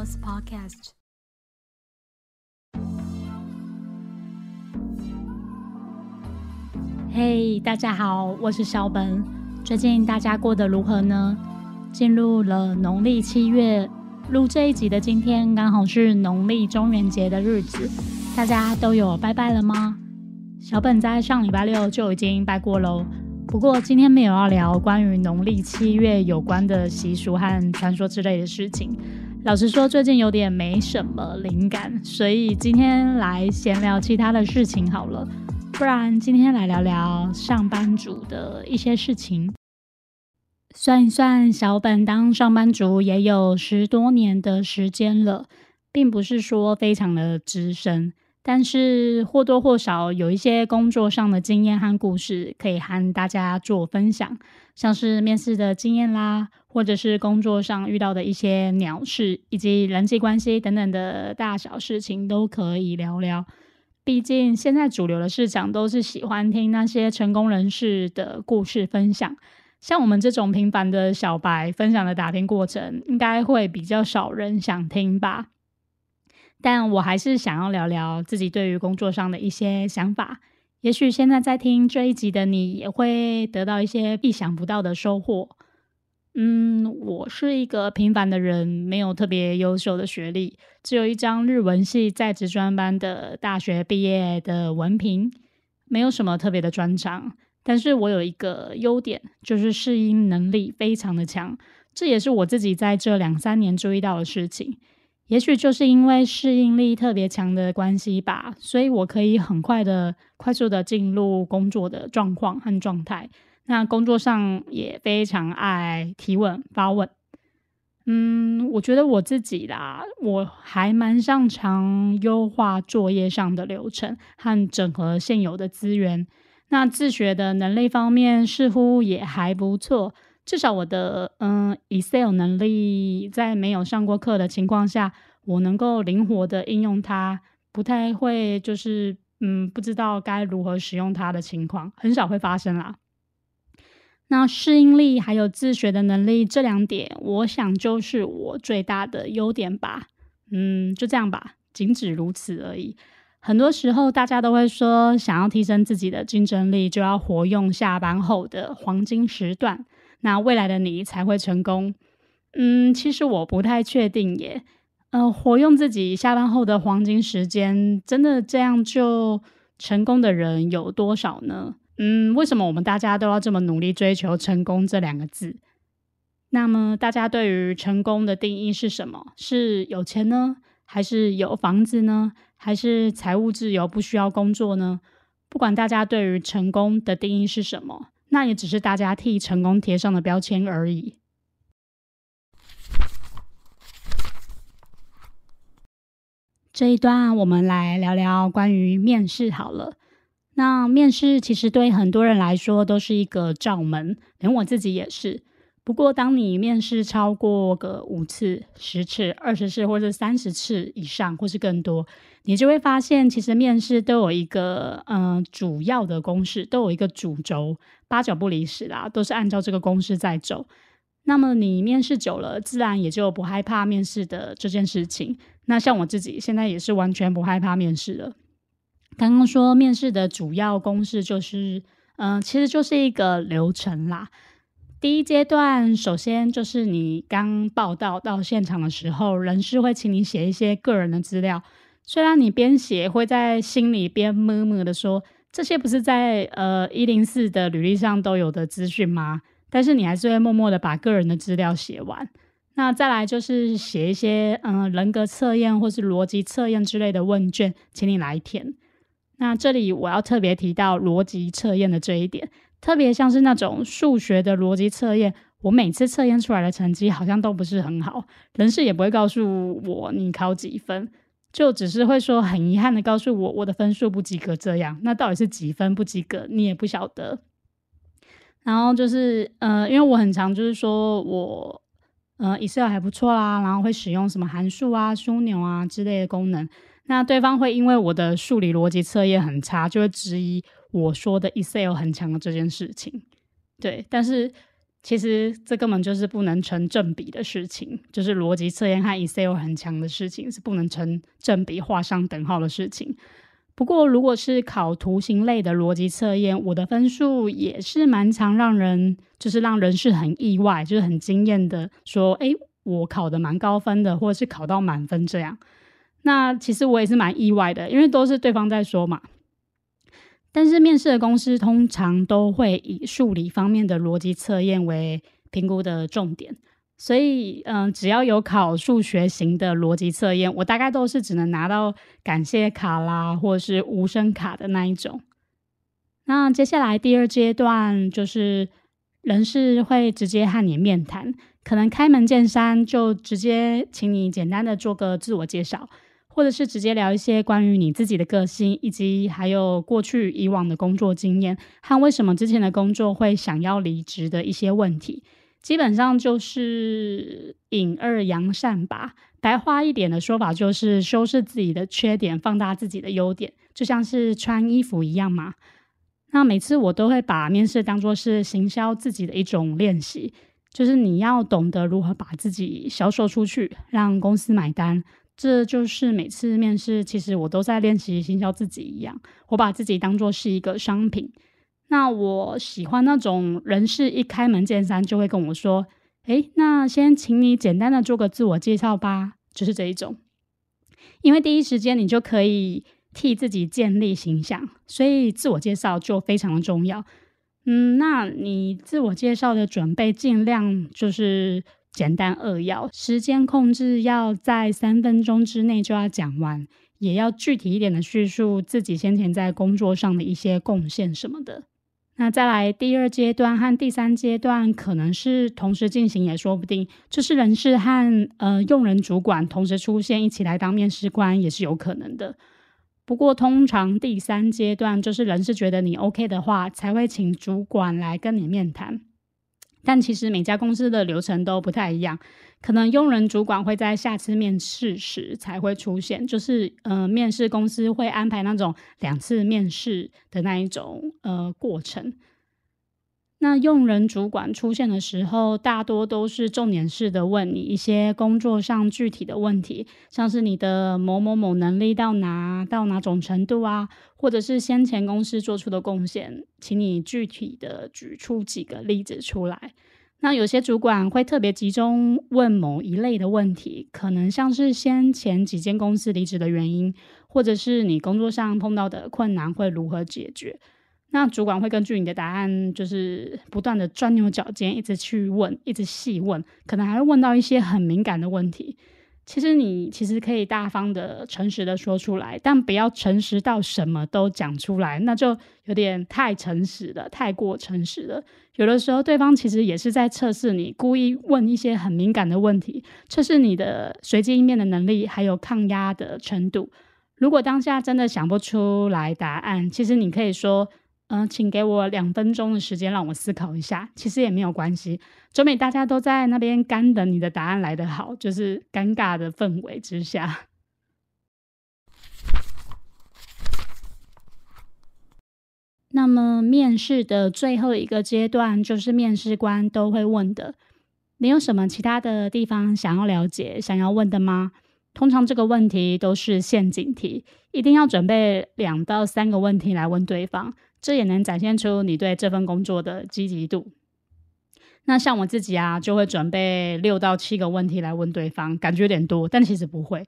Sales Podcast。嘿，大家好，我是小本。最近大家过得如何呢？进入了农历七月，录这一集的今天刚好是农历中元节的日子，大家都有拜拜了吗？小本在上礼拜六就已经拜过喽。不过今天没有要聊关于农历七月有关的习俗和传说之类的事情。老实说，最近有点没什么灵感，所以今天来闲聊其他的事情好了。不然今天来聊聊上班族的一些事情。算一算，小本当上班族也有十多年的时间了，并不是说非常的资深。但是或多或少有一些工作上的经验和故事可以和大家做分享，像是面试的经验啦，或者是工作上遇到的一些鸟事，以及人际关系等等的大小事情都可以聊聊。毕竟现在主流的市场都是喜欢听那些成功人士的故事分享，像我们这种平凡的小白分享的打拼过程，应该会比较少人想听吧。但我还是想要聊聊自己对于工作上的一些想法。也许现在在听这一集的你，也会得到一些意想不到的收获。嗯，我是一个平凡的人，没有特别优秀的学历，只有一张日文系在职专班的大学毕业的文凭，没有什么特别的专长。但是我有一个优点，就是适应能力非常的强，这也是我自己在这两三年注意到的事情。也许就是因为适应力特别强的关系吧，所以我可以很快的、快速的进入工作的状况和状态。那工作上也非常爱提问、发问。嗯，我觉得我自己啦，我还蛮擅长优化作业上的流程和整合现有的资源。那自学的能力方面似乎也还不错。至少我的嗯，Excel 能力在没有上过课的情况下，我能够灵活的应用它，不太会就是嗯，不知道该如何使用它的情况，很少会发生啦。那适应力还有自学的能力这两点，我想就是我最大的优点吧。嗯，就这样吧，仅止如此而已。很多时候大家都会说，想要提升自己的竞争力，就要活用下班后的黄金时段。那未来的你才会成功。嗯，其实我不太确定耶。呃，活用自己下班后的黄金时间，真的这样就成功的人有多少呢？嗯，为什么我们大家都要这么努力追求成功这两个字？那么大家对于成功的定义是什么？是有钱呢，还是有房子呢，还是财务自由不需要工作呢？不管大家对于成功的定义是什么。那也只是大家替成功贴上的标签而已。这一段我们来聊聊关于面试好了。那面试其实对很多人来说都是一个罩门，连我自己也是。不过，当你面试超过个五次、十次、二十次，或者三十次以上，或是更多，你就会发现，其实面试都有一个嗯主要的公式，都有一个主轴，八九不离十啦，都是按照这个公式在走。那么你面试久了，自然也就不害怕面试的这件事情。那像我自己现在也是完全不害怕面试了。刚刚说面试的主要公式就是，嗯，其实就是一个流程啦。第一阶段，首先就是你刚报到到现场的时候，人事会请你写一些个人的资料。虽然你边写会在心里边默默的说，这些不是在呃一零四的履历上都有的资讯吗？但是你还是会默默的把个人的资料写完。那再来就是写一些嗯人格测验或是逻辑测验之类的问卷，请你来填。那这里我要特别提到逻辑测验的这一点。特别像是那种数学的逻辑测验，我每次测验出来的成绩好像都不是很好，人事也不会告诉我你考几分，就只是会说很遗憾的告诉我我的分数不及格这样。那到底是几分不及格，你也不晓得。然后就是呃，因为我很常就是说我呃 Excel 还不错啦，然后会使用什么函数啊、枢纽啊之类的功能，那对方会因为我的数理逻辑测验很差，就会质疑。我说的 Excel 很强的这件事情，对，但是其实这根本就是不能成正比的事情，就是逻辑测验和 Excel 很强的事情是不能成正比、画上等号的事情。不过，如果是考图形类的逻辑测验，我的分数也是蛮常让人，就是让人是很意外，就是很惊艳的，说，哎，我考的蛮高分的，或者是考到满分这样。那其实我也是蛮意外的，因为都是对方在说嘛。但是面试的公司通常都会以数理方面的逻辑测验为评估的重点，所以嗯，只要有考数学型的逻辑测验，我大概都是只能拿到感谢卡啦，或者是无声卡的那一种。那接下来第二阶段就是人事会直接和你面谈，可能开门见山就直接请你简单的做个自我介绍。或者是直接聊一些关于你自己的个性，以及还有过去以往的工作经验，和为什么之前的工作会想要离职的一些问题，基本上就是隐二扬善吧。白话一点的说法就是修饰自己的缺点，放大自己的优点，就像是穿衣服一样嘛。那每次我都会把面试当做是行销自己的一种练习，就是你要懂得如何把自己销售出去，让公司买单。这就是每次面试，其实我都在练习行销自己一样。我把自己当做是一个商品。那我喜欢那种人事一开门见山就会跟我说：“诶，那先请你简单的做个自我介绍吧。”就是这一种，因为第一时间你就可以替自己建立形象，所以自我介绍就非常的重要。嗯，那你自我介绍的准备尽量就是。简单扼要，时间控制要在三分钟之内就要讲完，也要具体一点的叙述自己先前在工作上的一些贡献什么的。那再来第二阶段和第三阶段可能是同时进行也说不定，就是人事和呃用人主管同时出现一起来当面试官也是有可能的。不过通常第三阶段就是人事觉得你 OK 的话，才会请主管来跟你面谈。但其实每家公司的流程都不太一样，可能用人主管会在下次面试时才会出现，就是呃，面试公司会安排那种两次面试的那一种呃过程。那用人主管出现的时候，大多都是重点式的问你一些工作上具体的问题，像是你的某某某能力到哪到哪种程度啊，或者是先前公司做出的贡献，请你具体的举出几个例子出来。那有些主管会特别集中问某一类的问题，可能像是先前几间公司离职的原因，或者是你工作上碰到的困难会如何解决。那主管会根据你的答案，就是不断的钻牛角尖，一直去问，一直细问，可能还会问到一些很敏感的问题。其实你其实可以大方的、诚实的说出来，但不要诚实到什么都讲出来，那就有点太诚实了，太过诚实了。有的时候对方其实也是在测试你，故意问一些很敏感的问题，测试你的随机应变的能力，还有抗压的程度。如果当下真的想不出来答案，其实你可以说。嗯，请给我两分钟的时间让我思考一下。其实也没有关系，周美大家都在那边干等你的答案来得好，就是尴尬的氛围之下。那么面试的最后一个阶段，就是面试官都会问的：你有什么其他的地方想要了解、想要问的吗？通常这个问题都是陷阱题，一定要准备两到三个问题来问对方。这也能展现出你对这份工作的积极度。那像我自己啊，就会准备六到七个问题来问对方，感觉有点多，但其实不会。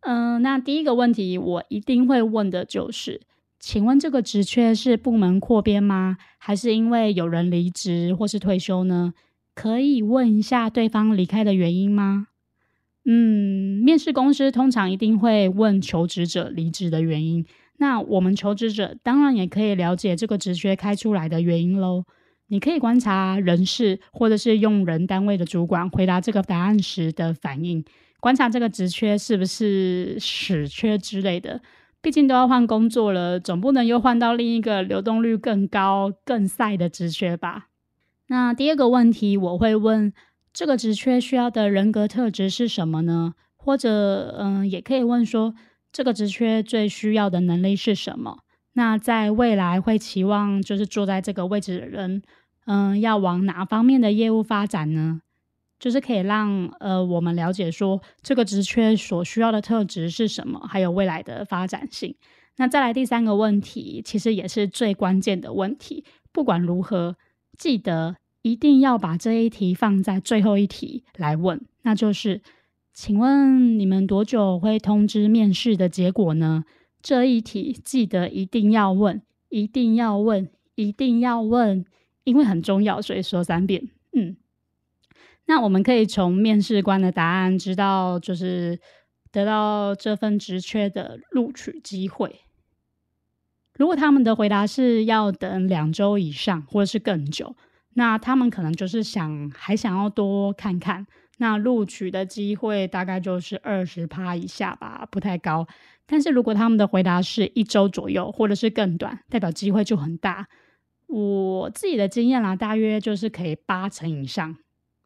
嗯，那第一个问题我一定会问的就是：请问这个职缺是部门扩编吗？还是因为有人离职或是退休呢？可以问一下对方离开的原因吗？嗯，面试公司通常一定会问求职者离职的原因。那我们求职者当然也可以了解这个职缺开出来的原因喽。你可以观察人事或者是用人单位的主管回答这个答案时的反应，观察这个职缺是不是死缺之类的。毕竟都要换工作了，总不能又换到另一个流动率更高、更赛的职缺吧？那第二个问题我会问：这个职缺需要的人格特质是什么呢？或者，嗯，也可以问说。这个职缺最需要的能力是什么？那在未来会期望就是坐在这个位置的人，嗯，要往哪方面的业务发展呢？就是可以让呃我们了解说这个职缺所需要的特质是什么，还有未来的发展性。那再来第三个问题，其实也是最关键的问题。不管如何，记得一定要把这一题放在最后一题来问，那就是，请问你们多久会通知面试的结果呢？这一题记得一定要问，一定要问，一定要问，因为很重要，所以说三遍。嗯。那我们可以从面试官的答案知道，就是得到这份职缺的录取机会。如果他们的回答是要等两周以上，或者是更久，那他们可能就是想还想要多看看。那录取的机会大概就是二十趴以下吧，不太高。但是如果他们的回答是一周左右，或者是更短，代表机会就很大。我自己的经验啦，大约就是可以八成以上。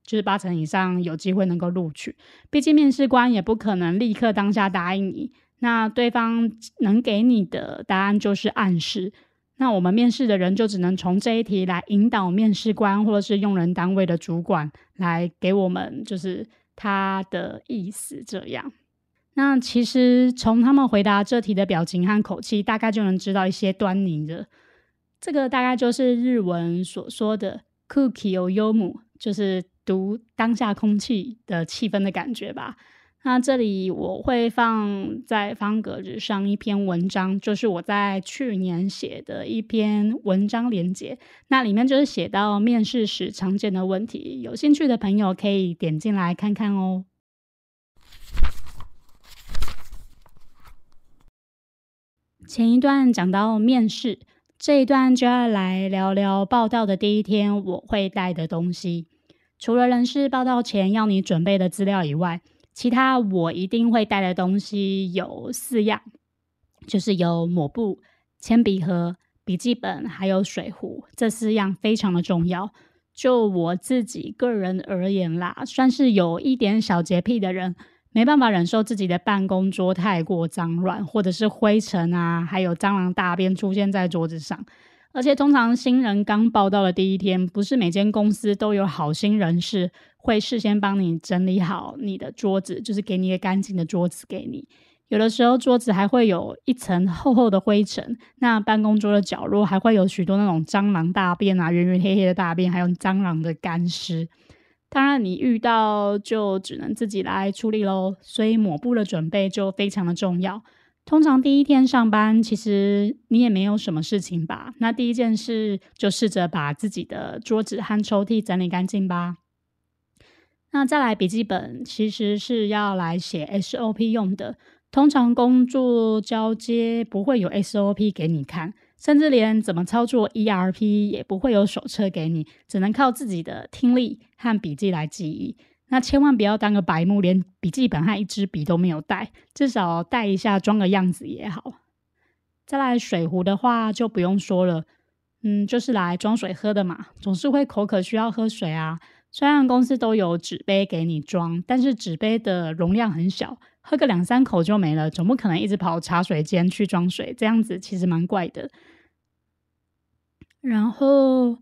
就是八成以上有机会能够录取，毕竟面试官也不可能立刻当下答应你。那对方能给你的答案就是暗示，那我们面试的人就只能从这一题来引导面试官或者是用人单位的主管来给我们就是他的意思这样。那其实从他们回答这题的表情和口气，大概就能知道一些端倪的。这个大概就是日文所说的 “cookie o yomu”，就是。读当下空气的气氛的感觉吧。那这里我会放在方格子上一篇文章，就是我在去年写的一篇文章连接。那里面就是写到面试时常见的问题，有兴趣的朋友可以点进来看看哦。前一段讲到面试，这一段就要来聊聊报道的第一天我会带的东西。除了人事报道前要你准备的资料以外，其他我一定会带的东西有四样，就是有抹布、铅笔盒、笔记本，还有水壶。这四样非常的重要。就我自己个人而言啦，算是有一点小洁癖的人，没办法忍受自己的办公桌太过脏乱，或者是灰尘啊，还有蟑螂大便出现在桌子上。而且通常新人刚报道的第一天，不是每间公司都有好心人士会事先帮你整理好你的桌子，就是给你一个干净的桌子给你。有的时候桌子还会有一层厚厚的灰尘，那办公桌的角落还会有许多那种蟑螂大便啊，圆圆黑黑的大便，还有蟑螂的干尸。当然你遇到就只能自己来处理喽，所以抹布的准备就非常的重要。通常第一天上班，其实你也没有什么事情吧？那第一件事就试着把自己的桌子和抽屉整理干净吧。那再来笔记本，其实是要来写 SOP 用的。通常工作交接不会有 SOP 给你看，甚至连怎么操作 ERP 也不会有手册给你，只能靠自己的听力和笔记来记忆。那千万不要当个白目，连笔记本和一支笔都没有带，至少带一下，装个样子也好。再来水壶的话就不用说了，嗯，就是来装水喝的嘛，总是会口渴需要喝水啊。虽然公司都有纸杯给你装，但是纸杯的容量很小，喝个两三口就没了，总不可能一直跑茶水间去装水，这样子其实蛮怪的。然后。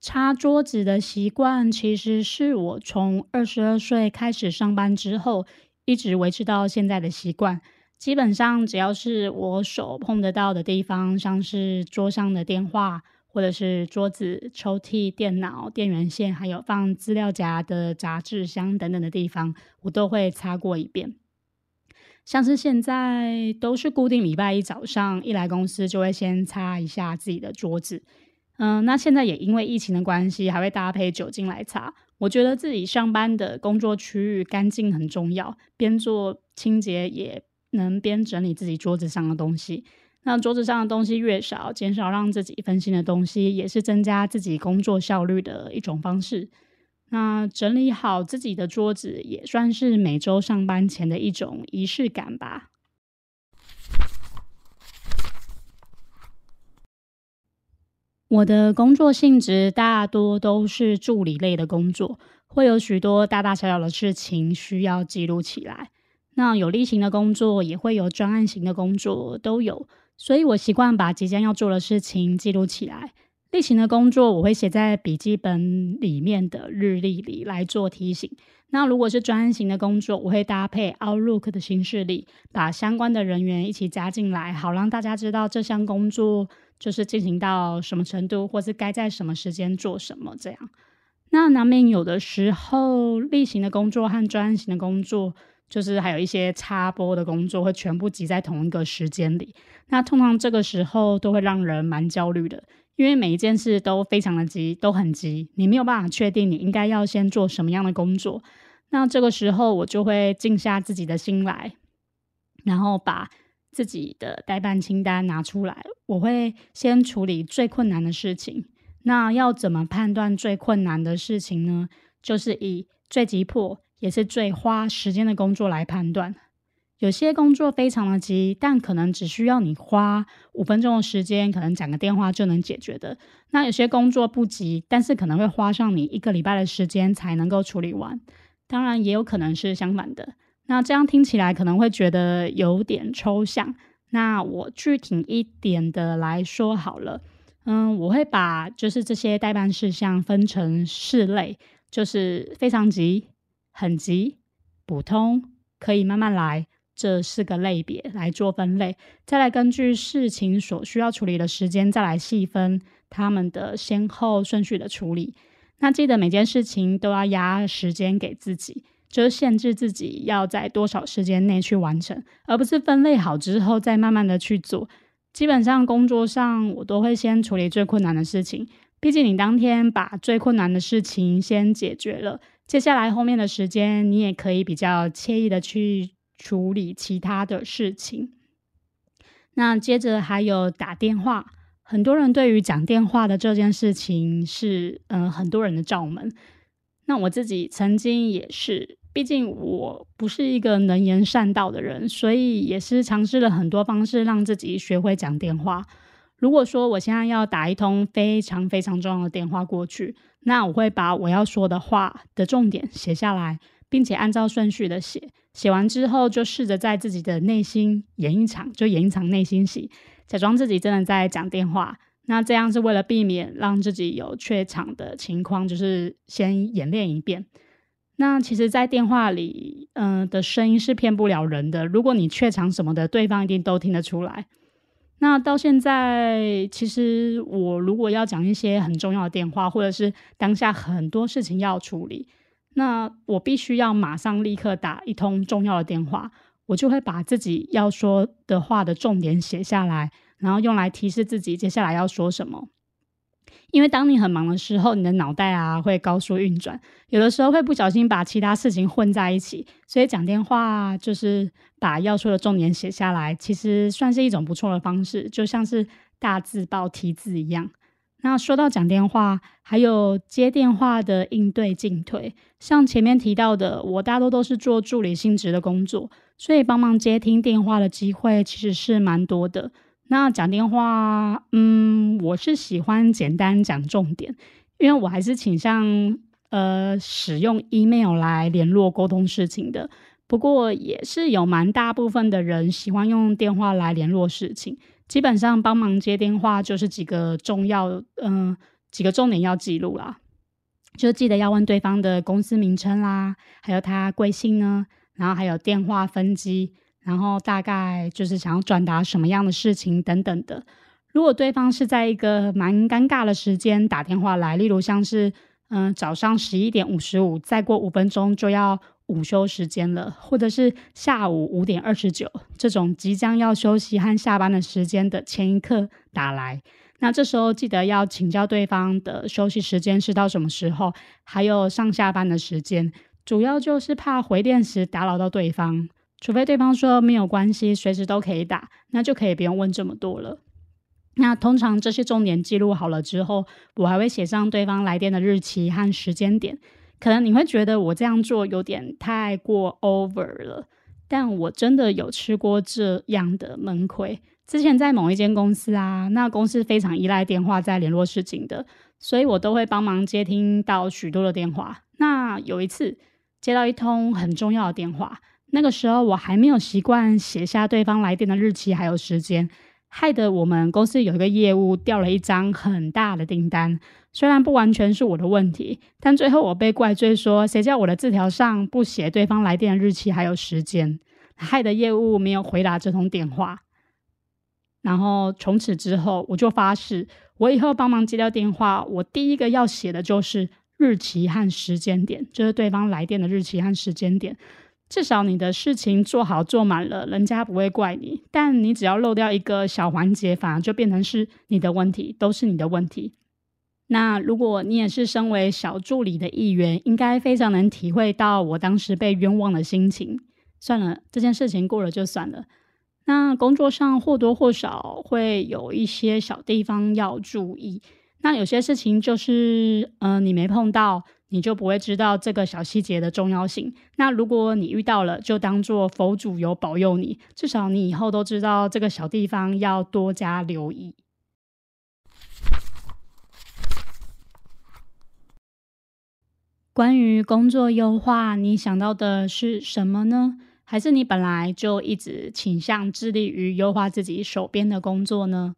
擦桌子的习惯，其实是我从二十二岁开始上班之后，一直维持到现在的习惯。基本上，只要是我手碰得到的地方，像是桌上的电话，或者是桌子、抽屉、电脑、电源线，还有放资料夹的杂志箱等等的地方，我都会擦过一遍。像是现在都是固定礼拜一早上一来公司，就会先擦一下自己的桌子。嗯，那现在也因为疫情的关系，还会搭配酒精来擦。我觉得自己上班的工作区域干净很重要，边做清洁也能边整理自己桌子上的东西。那桌子上的东西越少，减少让自己分心的东西，也是增加自己工作效率的一种方式。那整理好自己的桌子，也算是每周上班前的一种仪式感吧。我的工作性质大多都是助理类的工作，会有许多大大小小的事情需要记录起来。那有例行的工作，也会有专案型的工作，都有。所以我习惯把即将要做的事情记录起来。例行的工作我会写在笔记本里面的日历里来做提醒。那如果是专案型的工作，我会搭配 Outlook 的形式里，把相关的人员一起加进来，好让大家知道这项工作就是进行到什么程度，或是该在什么时间做什么这样。那难免有的时候，例行的工作和专案型的工作，就是还有一些插播的工作，会全部挤在同一个时间里。那通常这个时候都会让人蛮焦虑的。因为每一件事都非常的急，都很急，你没有办法确定你应该要先做什么样的工作。那这个时候，我就会静下自己的心来，然后把自己的代办清单拿出来。我会先处理最困难的事情。那要怎么判断最困难的事情呢？就是以最急迫也是最花时间的工作来判断。有些工作非常的急，但可能只需要你花五分钟的时间，可能讲个电话就能解决的。那有些工作不急，但是可能会花上你一个礼拜的时间才能够处理完。当然，也有可能是相反的。那这样听起来可能会觉得有点抽象。那我具体一点的来说好了，嗯，我会把就是这些代办事项分成四类，就是非常急、很急、普通、可以慢慢来。这四个类别来做分类，再来根据事情所需要处理的时间，再来细分他们的先后顺序的处理。那记得每件事情都要压时间给自己，就是限制自己要在多少时间内去完成，而不是分类好之后再慢慢的去做。基本上工作上我都会先处理最困难的事情，毕竟你当天把最困难的事情先解决了，接下来后面的时间你也可以比较惬意的去。处理其他的事情，那接着还有打电话。很多人对于讲电话的这件事情是，嗯，很多人的罩门。那我自己曾经也是，毕竟我不是一个能言善道的人，所以也是尝试了很多方式让自己学会讲电话。如果说我现在要打一通非常非常重要的电话过去，那我会把我要说的话的重点写下来，并且按照顺序的写。写完之后，就试着在自己的内心演一场，就演一场内心戏，假装自己真的在讲电话。那这样是为了避免让自己有怯场的情况，就是先演练一遍。那其实，在电话里，嗯，的声音是骗不了人的。如果你怯场什么的，对方一定都听得出来。那到现在，其实我如果要讲一些很重要的电话，或者是当下很多事情要处理。那我必须要马上立刻打一通重要的电话，我就会把自己要说的话的重点写下来，然后用来提示自己接下来要说什么。因为当你很忙的时候，你的脑袋啊会高速运转，有的时候会不小心把其他事情混在一起，所以讲电话就是把要说的重点写下来，其实算是一种不错的方式，就像是大字报题字一样。那说到讲电话，还有接电话的应对进退，像前面提到的，我大多都是做助理性质的工作，所以帮忙接听电话的机会其实是蛮多的。那讲电话，嗯，我是喜欢简单讲重点，因为我还是倾向呃使用 email 来联络沟通事情的。不过也是有蛮大部分的人喜欢用电话来联络事情。基本上帮忙接电话就是几个重要，嗯，几个重点要记录啦，就记得要问对方的公司名称啦，还有他贵姓呢，然后还有电话分机，然后大概就是想要转达什么样的事情等等的。如果对方是在一个蛮尴尬的时间打电话来，例如像是嗯早上十一点五十五，再过五分钟就要。午休时间了，或者是下午五点二十九这种即将要休息和下班的时间的前一刻打来，那这时候记得要请教对方的休息时间是到什么时候，还有上下班的时间，主要就是怕回电时打扰到对方，除非对方说没有关系，随时都可以打，那就可以不用问这么多了。那通常这些重点记录好了之后，我还会写上对方来电的日期和时间点。可能你会觉得我这样做有点太过 over 了，但我真的有吃过这样的闷亏。之前在某一间公司啊，那公司非常依赖电话在联络事情的，所以我都会帮忙接听到许多的电话。那有一次接到一通很重要的电话，那个时候我还没有习惯写下对方来电的日期还有时间，害得我们公司有一个业务掉了一张很大的订单。虽然不完全是我的问题，但最后我被怪罪说，谁叫我的字条上不写对方来电的日期还有时间，害得业务没有回答这通电话。然后从此之后，我就发誓，我以后帮忙接到电话，我第一个要写的就是日期和时间点，就是对方来电的日期和时间点。至少你的事情做好做满了，人家不会怪你。但你只要漏掉一个小环节，反而就变成是你的问题，都是你的问题。那如果你也是身为小助理的一员，应该非常能体会到我当时被冤枉的心情。算了，这件事情过了就算了。那工作上或多或少会有一些小地方要注意。那有些事情就是，嗯，你没碰到，你就不会知道这个小细节的重要性。那如果你遇到了，就当做佛祖有保佑你，至少你以后都知道这个小地方要多加留意。关于工作优化，你想到的是什么呢？还是你本来就一直倾向致力于优化自己手边的工作呢？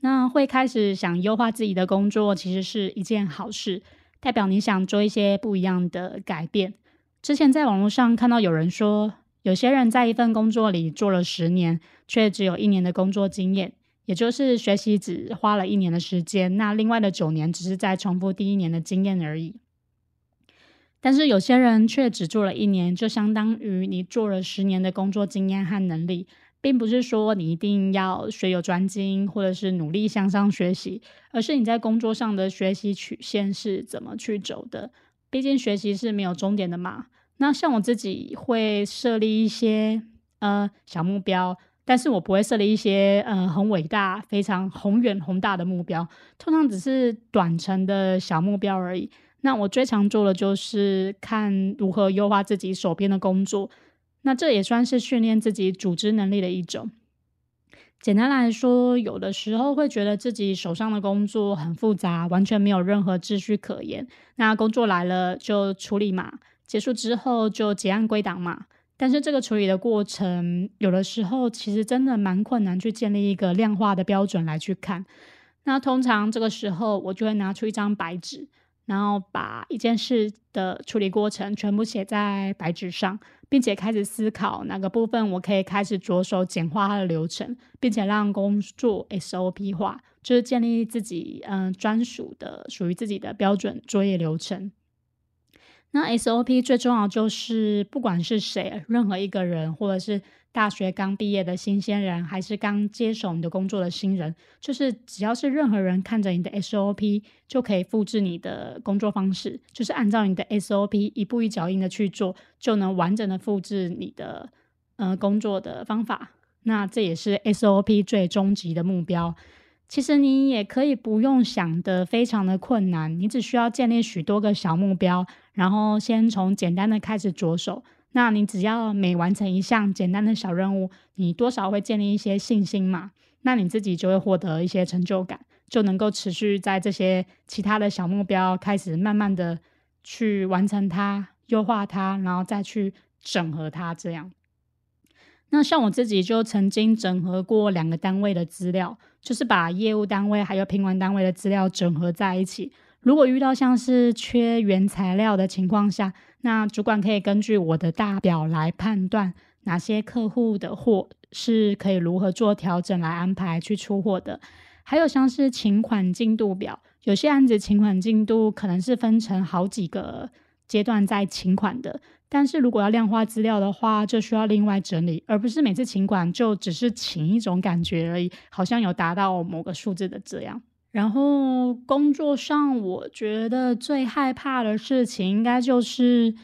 那会开始想优化自己的工作，其实是一件好事，代表你想做一些不一样的改变。之前在网络上看到有人说，有些人在一份工作里做了十年，却只有一年的工作经验，也就是学习只花了一年的时间，那另外的九年只是在重复第一年的经验而已。但是有些人却只做了一年，就相当于你做了十年的工作经验和能力，并不是说你一定要学有专精，或者是努力向上学习，而是你在工作上的学习曲线是怎么去走的。毕竟学习是没有终点的嘛。那像我自己会设立一些呃小目标，但是我不会设立一些呃很伟大、非常宏远宏大的目标，通常只是短程的小目标而已。那我最常做的就是看如何优化自己手边的工作，那这也算是训练自己组织能力的一种。简单来说，有的时候会觉得自己手上的工作很复杂，完全没有任何秩序可言。那工作来了就处理嘛，结束之后就结案归档嘛。但是这个处理的过程，有的时候其实真的蛮困难，去建立一个量化的标准来去看。那通常这个时候，我就会拿出一张白纸。然后把一件事的处理过程全部写在白纸上，并且开始思考哪个部分我可以开始着手简化它的流程，并且让工作 SOP 化，就是建立自己嗯专属的属于自己的标准作业流程。那 SOP 最重要就是，不管是谁，任何一个人，或者是大学刚毕业的新鲜人，还是刚接手你的工作的新人，就是只要是任何人看着你的 SOP，就可以复制你的工作方式，就是按照你的 SOP 一步一脚印的去做，就能完整的复制你的呃工作的方法。那这也是 SOP 最终极的目标。其实你也可以不用想的非常的困难，你只需要建立许多个小目标，然后先从简单的开始着手。那你只要每完成一项简单的小任务，你多少会建立一些信心嘛？那你自己就会获得一些成就感，就能够持续在这些其他的小目标开始慢慢的去完成它、优化它，然后再去整合它这样。那像我自己就曾经整合过两个单位的资料，就是把业务单位还有品管单位的资料整合在一起。如果遇到像是缺原材料的情况下，那主管可以根据我的大表来判断哪些客户的货是可以如何做调整来安排去出货的。还有像是请款进度表，有些案子请款进度可能是分成好几个阶段在请款的。但是如果要量化资料的话，就需要另外整理，而不是每次请款就只是请一种感觉而已，好像有达到某个数字的这样。然后工作上，我觉得最害怕的事情应该就是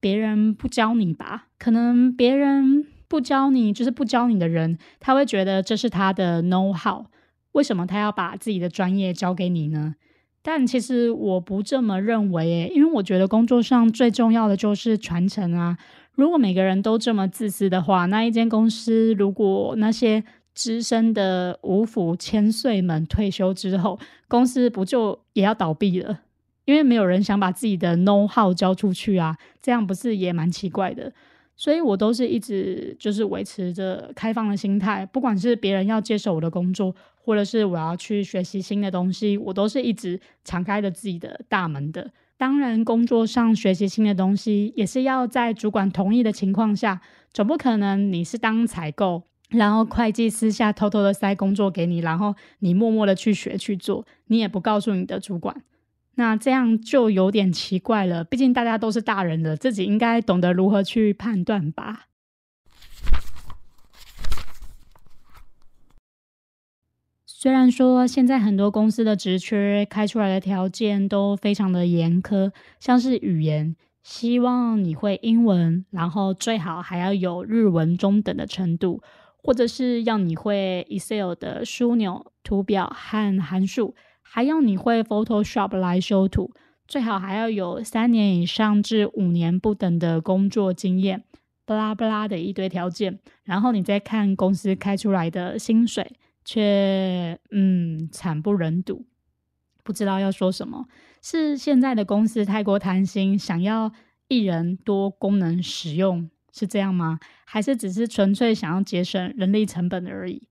别人不教你吧？可能别人不教你，就是不教你的人，他会觉得这是他的 know how，为什么他要把自己的专业交给你呢？但其实我不这么认为，因为我觉得工作上最重要的就是传承啊。如果每个人都这么自私的话，那一间公司如果那些资深的五府千岁们退休之后，公司不就也要倒闭了？因为没有人想把自己的 know how 交出去啊，这样不是也蛮奇怪的？所以我都是一直就是维持着开放的心态，不管是别人要接手我的工作，或者是我要去学习新的东西，我都是一直敞开着自己的大门的。当然，工作上学习新的东西，也是要在主管同意的情况下，总不可能你是当采购，然后会计私下偷偷的塞工作给你，然后你默默的去学去做，你也不告诉你的主管。那这样就有点奇怪了，毕竟大家都是大人了，自己应该懂得如何去判断吧。虽然说现在很多公司的职缺开出来的条件都非常的严苛，像是语言，希望你会英文，然后最好还要有日文中等的程度，或者是要你会 Excel 的枢纽、图表和函数。还要你会 Photoshop 来修图，最好还要有三年以上至五年不等的工作经验，巴拉巴拉的一堆条件。然后你再看公司开出来的薪水，却嗯惨不忍睹，不知道要说什么。是现在的公司太过贪心，想要一人多功能使用，是这样吗？还是只是纯粹想要节省人力成本而已？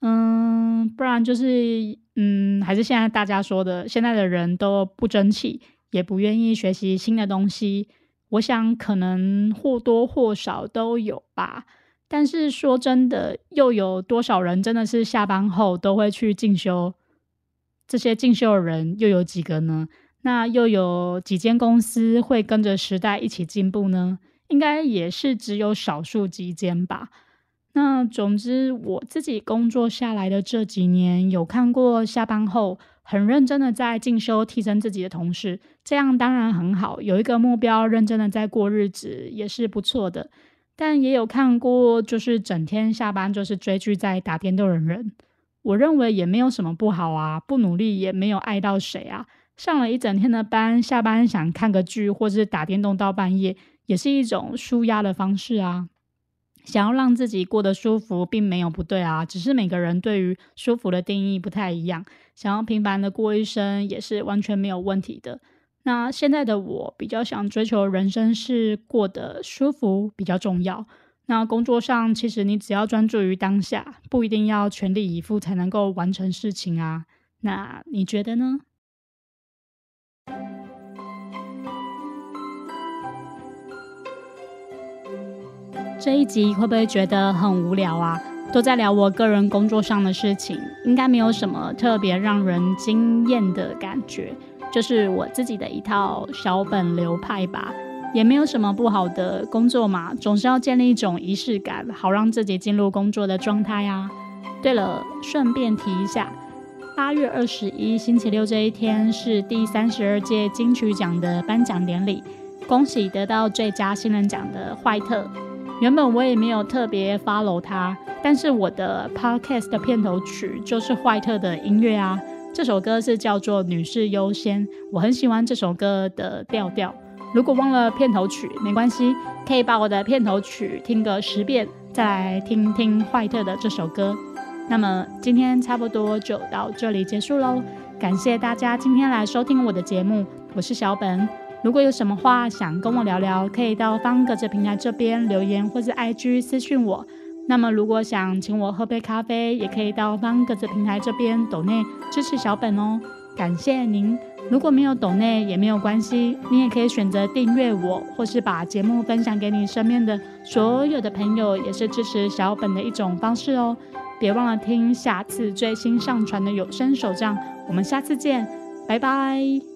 嗯，不然就是，嗯，还是现在大家说的，现在的人都不争气，也不愿意学习新的东西。我想可能或多或少都有吧。但是说真的，又有多少人真的是下班后都会去进修？这些进修的人又有几个呢？那又有几间公司会跟着时代一起进步呢？应该也是只有少数几间吧。那总之，我自己工作下来的这几年，有看过下班后很认真的在进修提升自己的同事，这样当然很好，有一个目标，认真的在过日子也是不错的。但也有看过，就是整天下班就是追剧在打电动的人，我认为也没有什么不好啊，不努力也没有爱到谁啊。上了一整天的班，下班想看个剧或是打电动到半夜，也是一种舒压的方式啊。想要让自己过得舒服，并没有不对啊，只是每个人对于舒服的定义不太一样。想要平凡的过一生，也是完全没有问题的。那现在的我比较想追求人生是过得舒服比较重要。那工作上，其实你只要专注于当下，不一定要全力以赴才能够完成事情啊。那你觉得呢？这一集会不会觉得很无聊啊？都在聊我个人工作上的事情，应该没有什么特别让人惊艳的感觉，就是我自己的一套小本流派吧，也没有什么不好的。工作嘛，总是要建立一种仪式感，好让自己进入工作的状态啊。对了，顺便提一下，八月二十一星期六这一天是第三十二届金曲奖的颁奖典礼，恭喜得到最佳新人奖的坏特。原本我也没有特别 follow 他，但是我的 podcast 的片头曲就是坏特的音乐啊。这首歌是叫做《女士优先》，我很喜欢这首歌的调调。如果忘了片头曲没关系，可以把我的片头曲听个十遍，再来听听坏特的这首歌。那么今天差不多就到这里结束喽，感谢大家今天来收听我的节目，我是小本。如果有什么话想跟我聊聊，可以到方格子平台这边留言，或是 IG 私讯我。那么，如果想请我喝杯咖啡，也可以到方格子平台这边抖内支持小本哦。感谢您。如果没有抖内也没有关系，你也可以选择订阅我，或是把节目分享给你身边的所有的朋友，也是支持小本的一种方式哦。别忘了听下次最新上传的有声手账。我们下次见，拜拜。